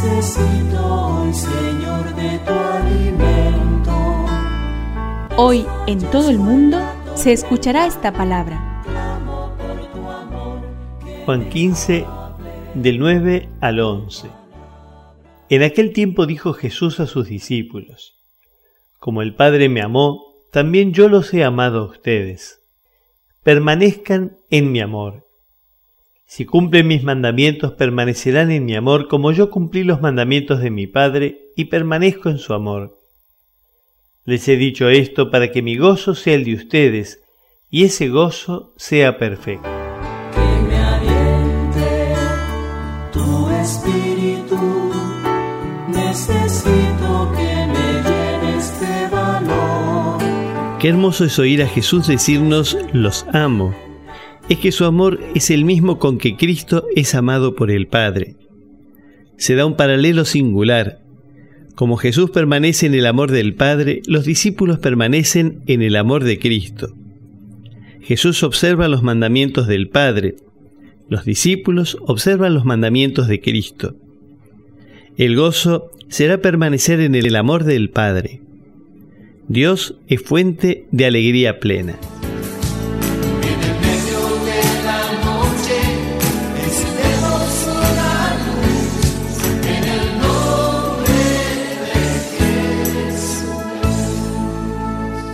Necesito hoy, Señor, de tu alimento. Hoy en todo el mundo se escuchará esta palabra. Juan 15, del 9 al 11. En aquel tiempo dijo Jesús a sus discípulos, Como el Padre me amó, también yo los he amado a ustedes. Permanezcan en mi amor. Si cumplen mis mandamientos, permanecerán en mi amor como yo cumplí los mandamientos de mi Padre y permanezco en su amor. Les he dicho esto para que mi gozo sea el de ustedes y ese gozo sea perfecto. Que me aliente tu espíritu. Necesito que me llene este valor. Qué hermoso es oír a Jesús decirnos los amo. Es que su amor es el mismo con que Cristo es amado por el Padre. Se da un paralelo singular. Como Jesús permanece en el amor del Padre, los discípulos permanecen en el amor de Cristo. Jesús observa los mandamientos del Padre. Los discípulos observan los mandamientos de Cristo. El gozo será permanecer en el amor del Padre. Dios es fuente de alegría plena.